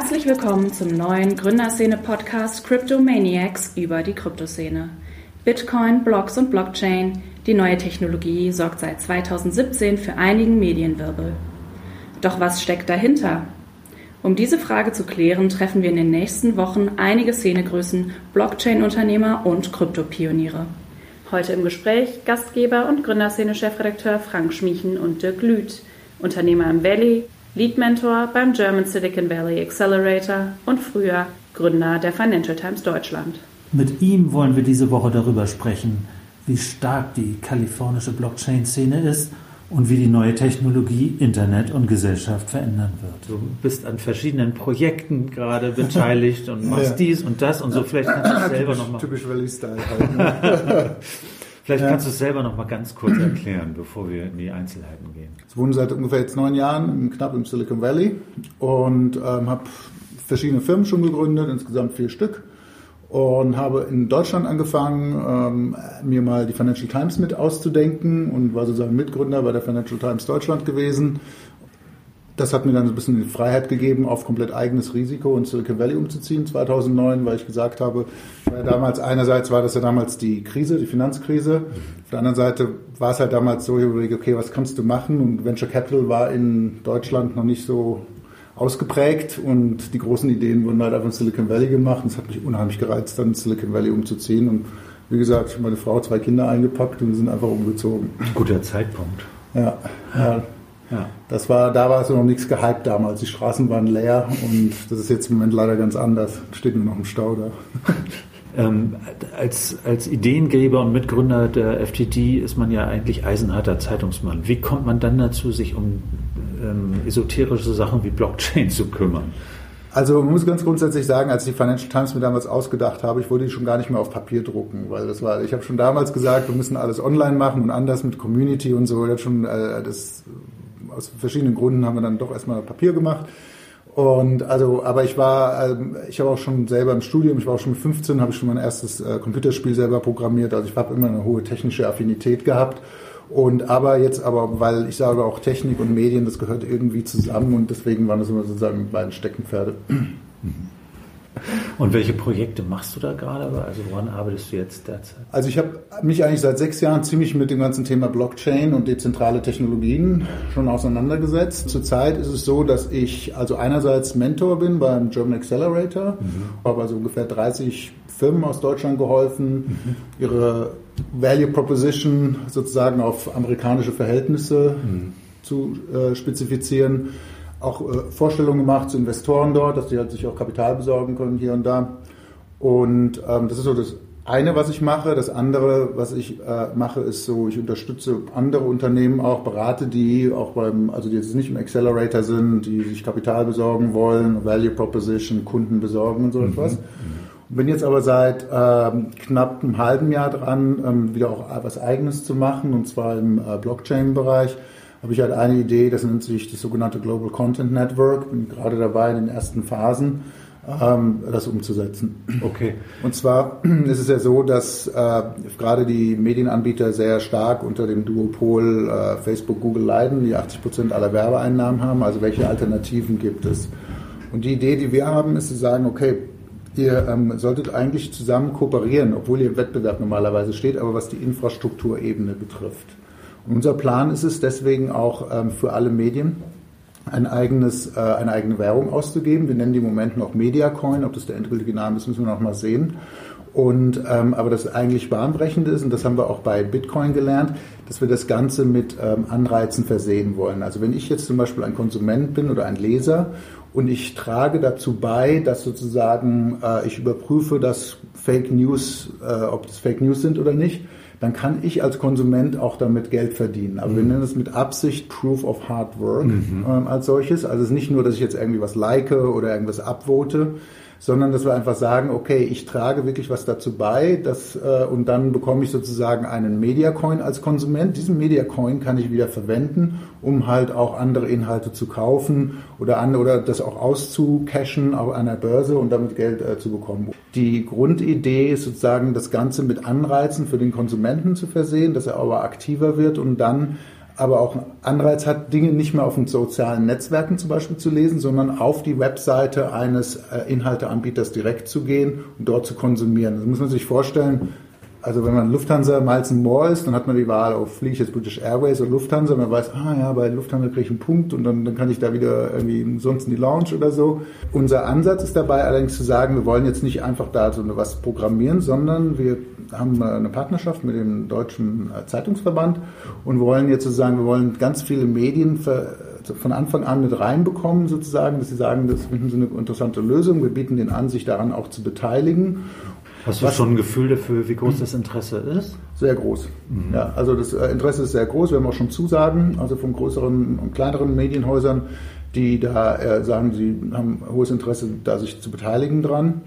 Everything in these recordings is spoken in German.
Herzlich willkommen zum neuen Gründerszene-Podcast Cryptomaniacs über die Kryptoszene. Bitcoin, Blocks und Blockchain, die neue Technologie sorgt seit 2017 für einigen Medienwirbel. Doch was steckt dahinter? Um diese Frage zu klären, treffen wir in den nächsten Wochen einige Szenegrößen, Blockchain-Unternehmer und Kryptopioniere. Heute im Gespräch Gastgeber und Gründerszene-Chefredakteur Frank Schmiechen und Dirk Lüth, Unternehmer im Valley, Lead Mentor beim German Silicon Valley Accelerator und früher Gründer der Financial Times Deutschland. Mit ihm wollen wir diese Woche darüber sprechen, wie stark die kalifornische Blockchain-Szene ist und wie die neue Technologie Internet und Gesellschaft verändern wird. Du bist an verschiedenen Projekten gerade beteiligt und machst ja. dies und das und so. Vielleicht kannst du es selber nochmal. Typisch Valley-Style halt. Ne? Vielleicht kannst du es selber noch mal ganz kurz erklären, bevor wir in die Einzelheiten gehen. Ich wohne seit ungefähr jetzt neun Jahren knapp im Silicon Valley und ähm, habe verschiedene Firmen schon gegründet, insgesamt vier Stück. Und habe in Deutschland angefangen, ähm, mir mal die Financial Times mit auszudenken und war sozusagen Mitgründer bei der Financial Times Deutschland gewesen das hat mir dann so ein bisschen die Freiheit gegeben, auf komplett eigenes Risiko in Silicon Valley umzuziehen 2009, weil ich gesagt habe, damals einerseits war das ja damals die Krise, die Finanzkrise. Auf der anderen Seite war es halt damals so, ich überlege, okay, was kannst du machen? Und Venture Capital war in Deutschland noch nicht so ausgeprägt und die großen Ideen wurden halt einfach in Silicon Valley gemacht. Und es hat mich unheimlich gereizt, dann in Silicon Valley umzuziehen. Und wie gesagt, ich habe meine Frau, zwei Kinder eingepackt und wir sind einfach umgezogen. Guter Zeitpunkt. Ja, ja. Ja. Das war, da war es noch nichts gehypt damals. Die Straßen waren leer und das ist jetzt im Moment leider ganz anders. Steht nur noch im Stau da. Ähm, als, als Ideengeber und Mitgründer der FTD ist man ja eigentlich eisenharter Zeitungsmann. Wie kommt man dann dazu, sich um ähm, esoterische Sachen wie Blockchain zu kümmern? Also man muss ganz grundsätzlich sagen, als ich die Financial Times mir damals ausgedacht habe, ich wollte die schon gar nicht mehr auf Papier drucken, weil das war, ich habe schon damals gesagt, wir müssen alles online machen und anders mit Community und so. Das, schon, äh, das aus verschiedenen Gründen haben wir dann doch erstmal Papier gemacht. Und also, aber ich war, ähm, ich habe auch schon selber im Studium, ich war auch schon mit 15, habe ich schon mein erstes äh, Computerspiel selber programmiert. Also ich habe immer eine hohe technische Affinität gehabt. Und aber jetzt aber, weil ich sage auch Technik und Medien, das gehört irgendwie zusammen und deswegen waren das immer sozusagen beiden Steckenpferde. Und welche Projekte machst du da gerade? Also woran arbeitest du jetzt derzeit? Also ich habe mich eigentlich seit sechs Jahren ziemlich mit dem ganzen Thema Blockchain und dezentrale Technologien schon auseinandergesetzt. Zurzeit ist es so, dass ich also einerseits Mentor bin beim German Accelerator, mhm. habe also ungefähr 30 Firmen aus Deutschland geholfen, mhm. ihre Value Proposition sozusagen auf amerikanische Verhältnisse mhm. zu äh, spezifizieren auch äh, Vorstellungen gemacht zu Investoren dort, dass die halt sich auch Kapital besorgen können hier und da. Und ähm, das ist so das eine, was ich mache. Das andere, was ich äh, mache, ist so, ich unterstütze andere Unternehmen auch, berate die, auch beim, also die jetzt nicht im Accelerator sind, die sich Kapital besorgen wollen, Value Proposition, Kunden besorgen und so mhm. etwas. Mhm. Bin jetzt aber seit ähm, knapp einem halben Jahr dran, ähm, wieder auch was Eigenes zu machen, und zwar im äh, Blockchain-Bereich habe ich halt eine Idee, das nennt sich das sogenannte Global Content Network. Bin gerade dabei in den ersten Phasen, ähm, das umzusetzen. Okay. Und zwar ist es ja so, dass äh, gerade die Medienanbieter sehr stark unter dem Duopol äh, Facebook, Google leiden, die 80 Prozent aller Werbeeinnahmen haben. Also welche Alternativen gibt es? Und die Idee, die wir haben, ist zu sagen, okay, ihr ähm, solltet eigentlich zusammen kooperieren, obwohl ihr im Wettbewerb normalerweise steht, aber was die Infrastrukturebene betrifft. Unser Plan ist es deswegen auch ähm, für alle Medien ein eigenes, äh, eine eigene Währung auszugeben. Wir nennen die im Moment noch Mediacoin. Ob das der endgültige Name ist, müssen wir noch mal sehen. Und ähm, aber das eigentlich bahnbrechende ist, und das haben wir auch bei Bitcoin gelernt, dass wir das Ganze mit ähm, Anreizen versehen wollen. Also wenn ich jetzt zum Beispiel ein Konsument bin oder ein Leser und ich trage dazu bei, dass sozusagen äh, ich überprüfe, dass Fake News, äh, ob das Fake News sind oder nicht, dann kann ich als Konsument auch damit Geld verdienen. Aber mhm. wir nennen es mit Absicht Proof of Hard Work mhm. ähm, als solches. Also es ist nicht nur, dass ich jetzt irgendwie was like oder irgendwas abvote, sondern dass wir einfach sagen, okay, ich trage wirklich was dazu bei, dass, äh, und dann bekomme ich sozusagen einen Mediacoin als Konsument. Diesen Mediacoin kann ich wieder verwenden, um halt auch andere Inhalte zu kaufen oder, an, oder das auch auszucashen auf einer Börse und damit Geld äh, zu bekommen. Die Grundidee ist sozusagen, das Ganze mit Anreizen für den Konsumenten zu versehen, dass er aber aktiver wird und dann aber auch einen Anreiz hat, Dinge nicht mehr auf den sozialen Netzwerken zum Beispiel zu lesen, sondern auf die Webseite eines äh, Inhalteanbieters direkt zu gehen und dort zu konsumieren. Das muss man sich vorstellen. Also wenn man Lufthansa Miles More ist, dann hat man die Wahl, oh, fliege ich jetzt British Airways oder Lufthansa. Man weiß, ah ja, bei Lufthansa kriege ich einen Punkt und dann, dann kann ich da wieder irgendwie sonst in die Lounge oder so. Unser Ansatz ist dabei allerdings zu sagen, wir wollen jetzt nicht einfach da so was programmieren, sondern wir haben eine Partnerschaft mit dem Deutschen Zeitungsverband und wollen jetzt sozusagen, wir wollen ganz viele Medien von Anfang an mit reinbekommen, sozusagen, dass sie sagen, das finden sie eine interessante Lösung. Wir bieten den an, sich daran auch zu beteiligen. Hast du schon ein Gefühl dafür, wie groß das Interesse ist? Sehr groß. Mhm. Ja, also das äh, Interesse ist sehr groß. Wir haben auch schon Zusagen, also von größeren und kleineren Medienhäusern, die da äh, sagen, sie haben hohes Interesse, da sich zu beteiligen dran.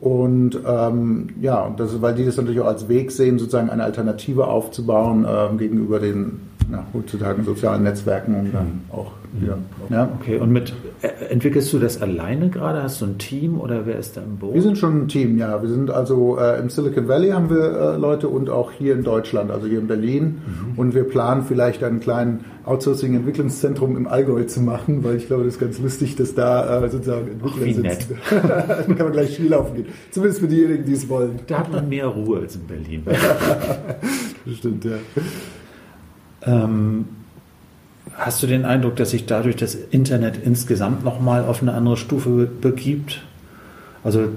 Und ähm, ja, das, weil die das natürlich auch als Weg sehen, sozusagen eine Alternative aufzubauen äh, gegenüber den na, heutzutage sozialen Netzwerken und dann auch wieder. Ja. Okay, und mit entwickelst du das alleine gerade? Hast du ein Team oder wer ist da im Boot? Wir sind schon ein Team, ja. Wir sind also äh, im Silicon Valley haben wir äh, Leute und auch hier in Deutschland, also hier in Berlin. Mhm. Und wir planen vielleicht einen kleinen Outsourcing-Entwicklungszentrum im Allgäu zu machen, weil ich glaube, das ist ganz lustig, dass da äh, sozusagen Entwickler Ach, sitzen. Dann kann man gleich Skilaufen gehen. Zumindest für diejenigen, die es wollen. Da hat man mehr Ruhe als in Berlin. Stimmt, ja. Ähm, hast du den Eindruck, dass sich dadurch das Internet insgesamt nochmal auf eine andere Stufe begibt? Also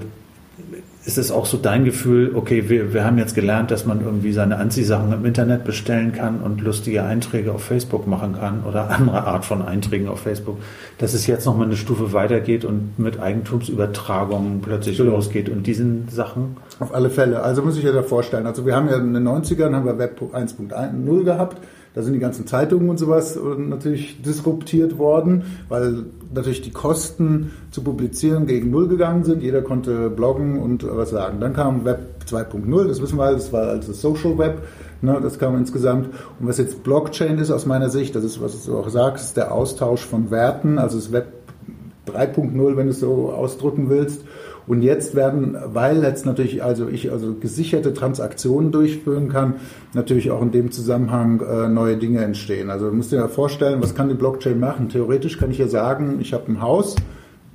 ist es auch so dein Gefühl, okay, wir, wir haben jetzt gelernt, dass man irgendwie seine Anziehsachen im Internet bestellen kann und lustige Einträge auf Facebook machen kann oder andere Art von Einträgen auf Facebook, dass es jetzt nochmal eine Stufe weitergeht und mit Eigentumsübertragungen plötzlich genau. losgeht und diesen Sachen? Auf alle Fälle. Also muss ich dir da vorstellen. Also wir haben ja in den 90ern haben wir Web 1.0 gehabt da sind die ganzen Zeitungen und sowas natürlich disruptiert worden, weil natürlich die Kosten zu publizieren gegen Null gegangen sind. Jeder konnte bloggen und was sagen. Dann kam Web 2.0, das wissen wir, das war also Social Web. Ne, das kam insgesamt. Und was jetzt Blockchain ist aus meiner Sicht, das ist, was du auch sagst, ist der Austausch von Werten, also das Web 3.0, wenn du es so ausdrücken willst. Und jetzt werden, weil jetzt natürlich also ich also gesicherte Transaktionen durchführen kann, natürlich auch in dem Zusammenhang äh, neue Dinge entstehen. Also du musst dir ja vorstellen, was kann die Blockchain machen? Theoretisch kann ich ja sagen, ich habe ein Haus,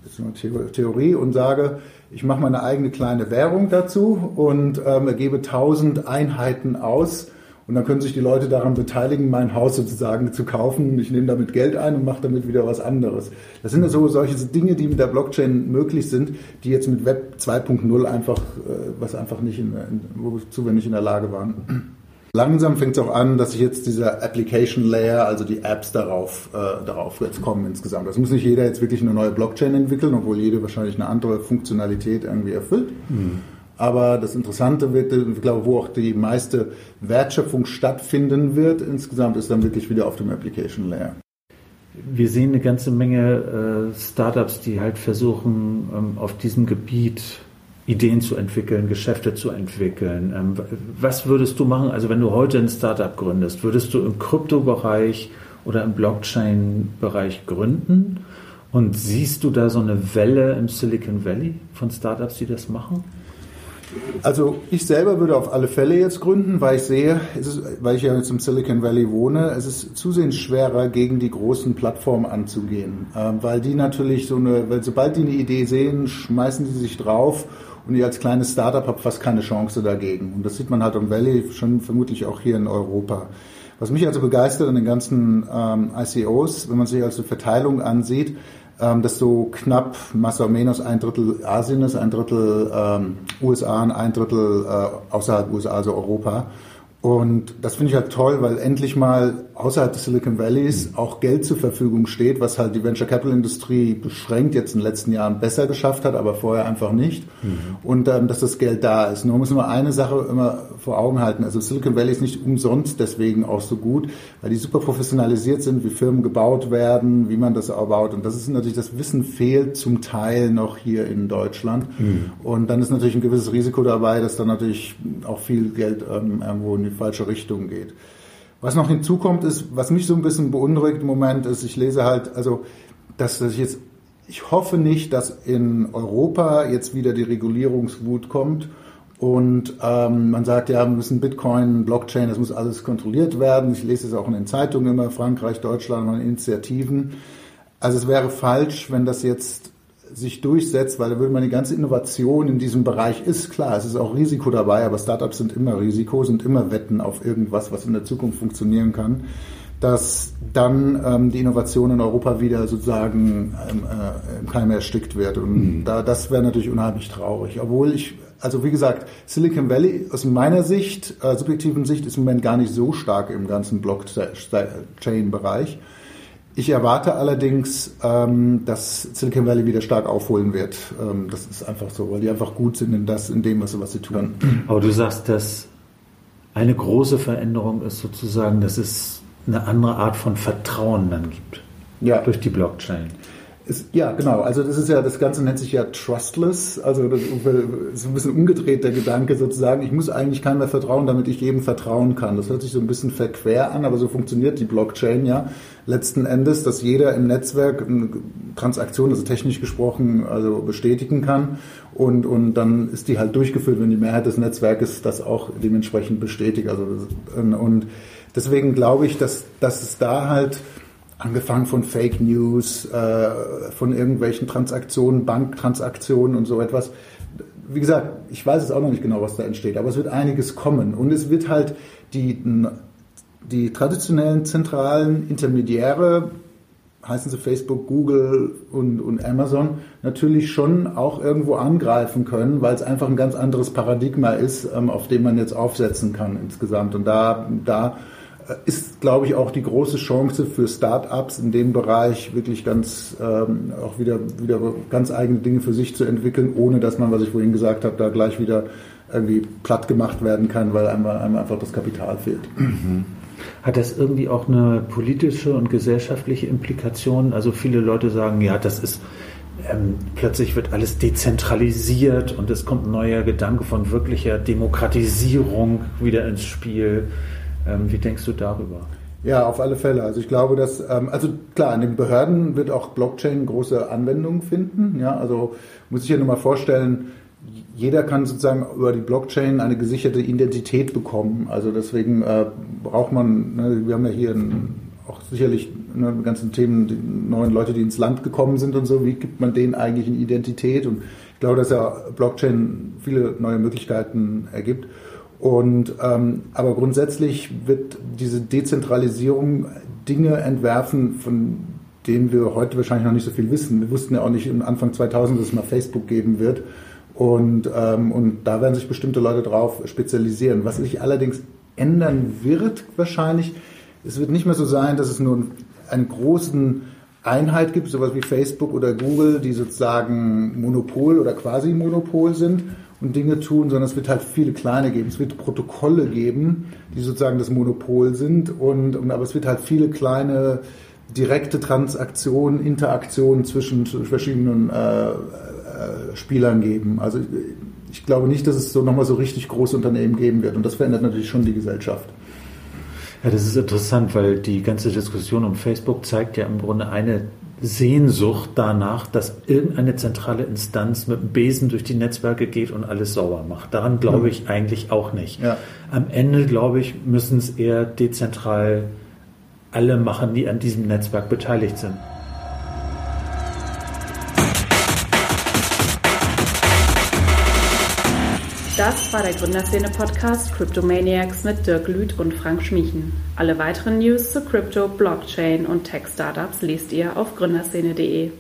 das ist eine Theorie, und sage, ich mache meine eigene kleine Währung dazu und ähm, ergebe 1000 Einheiten aus und dann können sich die Leute daran beteiligen, mein Haus sozusagen zu kaufen. Ich nehme damit Geld ein und mache damit wieder was anderes. Das sind ja so solche Dinge, die mit der Blockchain möglich sind, die jetzt mit Web 2.0 einfach, äh, was einfach nicht in, wozu wir nicht in der Lage waren. Langsam fängt es auch an, dass sich jetzt dieser Application Layer, also die Apps darauf, äh, darauf jetzt kommen insgesamt. Das muss nicht jeder jetzt wirklich eine neue Blockchain entwickeln, obwohl jede wahrscheinlich eine andere Funktionalität irgendwie erfüllt. Mhm. Aber das Interessante wird, ich glaube, wo auch die meiste Wertschöpfung stattfinden wird, insgesamt ist dann wirklich wieder auf dem Application Layer. Wir sehen eine ganze Menge äh, Startups, die halt versuchen, ähm, auf diesem Gebiet Ideen zu entwickeln, Geschäfte zu entwickeln. Ähm, was würdest du machen, also wenn du heute ein Startup gründest, würdest du im Kryptobereich oder im Blockchain-Bereich gründen? Und siehst du da so eine Welle im Silicon Valley von Startups, die das machen? Also ich selber würde auf alle Fälle jetzt gründen, weil ich sehe, ist, weil ich ja jetzt im Silicon Valley wohne, es ist zusehends schwerer, gegen die großen Plattformen anzugehen, ähm, weil die natürlich so eine, weil sobald die eine Idee sehen, schmeißen die sich drauf und ihr als kleines Startup habt fast keine Chance dagegen. Und das sieht man halt im Valley schon vermutlich auch hier in Europa. Was mich also begeistert an den ganzen ähm, ICOs, wenn man sich also Verteilung ansieht, ähm, dass so knapp más o menos ein Drittel Asien ist, ein Drittel ähm, USA und ein Drittel äh, außerhalb USA, also Europa. Und das finde ich halt toll, weil endlich mal außerhalb des Silicon Valleys auch Geld zur Verfügung steht, was halt die Venture Capital Industrie beschränkt jetzt in den letzten Jahren besser geschafft hat, aber vorher einfach nicht. Mhm. Und ähm, dass das Geld da ist. Nur muss man eine Sache immer vor Augen halten. Also Silicon Valley ist nicht umsonst deswegen auch so gut, weil die super professionalisiert sind, wie Firmen gebaut werden, wie man das baut. Und das ist natürlich, das Wissen fehlt zum Teil noch hier in Deutschland. Mhm. Und dann ist natürlich ein gewisses Risiko dabei, dass dann natürlich auch viel Geld ähm, irgendwo in die falsche Richtung geht. Was noch hinzukommt, ist, was mich so ein bisschen beunruhigt im Moment, ist, ich lese halt, also, dass, dass ich jetzt, ich hoffe nicht, dass in Europa jetzt wieder die Regulierungswut kommt Und ähm, man sagt ja, wir müssen Bitcoin, Blockchain, das muss alles kontrolliert werden. Ich lese es auch in den Zeitungen immer, Frankreich, Deutschland, Initiativen. Also es wäre falsch, wenn das jetzt sich durchsetzt, weil da würde man die ganze Innovation in diesem Bereich ist klar, es ist auch Risiko dabei, aber Startups sind immer Risiko, sind immer Wetten auf irgendwas, was in der Zukunft funktionieren kann, dass dann ähm, die Innovation in Europa wieder sozusagen ähm, äh, im Keim erstickt wird. Und mhm. da, das wäre natürlich unheimlich traurig. Obwohl ich, also wie gesagt, Silicon Valley aus meiner Sicht, äh, subjektiven Sicht, ist im Moment gar nicht so stark im ganzen Blockchain-Bereich. Ich erwarte allerdings, ähm, dass Silicon Valley wieder stark aufholen wird. Ähm, das ist einfach so, weil die einfach gut sind in, das, in dem, was, was sie tun. Aber du sagst, dass eine große Veränderung ist sozusagen, dass es eine andere Art von Vertrauen dann gibt. Ja. Durch die Blockchain. Ist, ja, genau. Also das ist ja, das Ganze nennt sich ja trustless. Also das ist ein bisschen umgedreht der Gedanke sozusagen. Ich muss eigentlich keinem mehr vertrauen, damit ich jedem vertrauen kann. Das hört sich so ein bisschen verquer an, aber so funktioniert die Blockchain ja. Letzten Endes, dass jeder im Netzwerk eine Transaktion, also technisch gesprochen, also bestätigen kann. Und, und dann ist die halt durchgeführt, wenn die Mehrheit des Netzwerkes das auch dementsprechend bestätigt. Also und deswegen glaube ich, dass, dass es da halt angefangen von Fake News, äh, von irgendwelchen Transaktionen, Banktransaktionen und so etwas. Wie gesagt, ich weiß es auch noch nicht genau, was da entsteht, aber es wird einiges kommen. Und es wird halt die, die traditionellen zentralen Intermediäre, heißen sie Facebook, Google und, und Amazon, natürlich schon auch irgendwo angreifen können, weil es einfach ein ganz anderes Paradigma ist, ähm, auf dem man jetzt aufsetzen kann insgesamt. Und da, da ist, glaube ich, auch die große Chance für Start-ups in dem Bereich wirklich ganz ähm, auch wieder, wieder ganz eigene Dinge für sich zu entwickeln, ohne dass man, was ich vorhin gesagt habe, da gleich wieder irgendwie platt gemacht werden kann, weil einem, einem einfach das Kapital fehlt. Mhm. Hat das irgendwie auch eine politische und gesellschaftliche Implikation? Also viele Leute sagen, ja, das ist ähm, plötzlich wird alles dezentralisiert und es kommt ein neuer Gedanke von wirklicher Demokratisierung wieder ins Spiel. Ähm, wie denkst du darüber? Ja, auf alle Fälle. Also ich glaube, dass, ähm, also klar, in den Behörden wird auch Blockchain große Anwendungen finden. Ja, also muss ich dir nur mal vorstellen, jeder kann sozusagen über die Blockchain eine gesicherte Identität bekommen. Also deswegen äh, braucht man, ne, wir haben ja hier ein, auch sicherlich ne, ganzen Themen, die neuen Leute, die ins Land gekommen sind und so, wie gibt man denen eigentlich eine Identität? Und ich glaube, dass ja Blockchain viele neue Möglichkeiten ergibt. Und, ähm, aber grundsätzlich wird diese Dezentralisierung Dinge entwerfen, von denen wir heute wahrscheinlich noch nicht so viel wissen. Wir wussten ja auch nicht im Anfang 2000, dass es mal Facebook geben wird. Und, ähm, und da werden sich bestimmte Leute drauf spezialisieren. Was sich allerdings ändern wird wahrscheinlich, es wird nicht mehr so sein, dass es nur einen großen Einheit gibt, sowas wie Facebook oder Google, die sozusagen Monopol oder quasi Monopol sind und Dinge tun, sondern es wird halt viele kleine geben. Es wird Protokolle geben, die sozusagen das Monopol sind und, und aber es wird halt viele kleine direkte Transaktionen, Interaktionen zwischen verschiedenen äh, äh, Spielern geben. Also ich glaube nicht, dass es so nochmal so richtig große Unternehmen geben wird und das verändert natürlich schon die Gesellschaft. Ja, das ist interessant, weil die ganze Diskussion um Facebook zeigt ja im Grunde eine Sehnsucht danach, dass irgendeine zentrale Instanz mit dem Besen durch die Netzwerke geht und alles sauber macht. Daran glaube mhm. ich eigentlich auch nicht. Ja. Am Ende, glaube ich, müssen es eher dezentral alle machen, die an diesem Netzwerk beteiligt sind. Das war der Gründerszene-Podcast Cryptomaniacs mit Dirk Lüth und Frank Schmiechen. Alle weiteren News zu Crypto, Blockchain und Tech-Startups lest ihr auf gründerszene.de.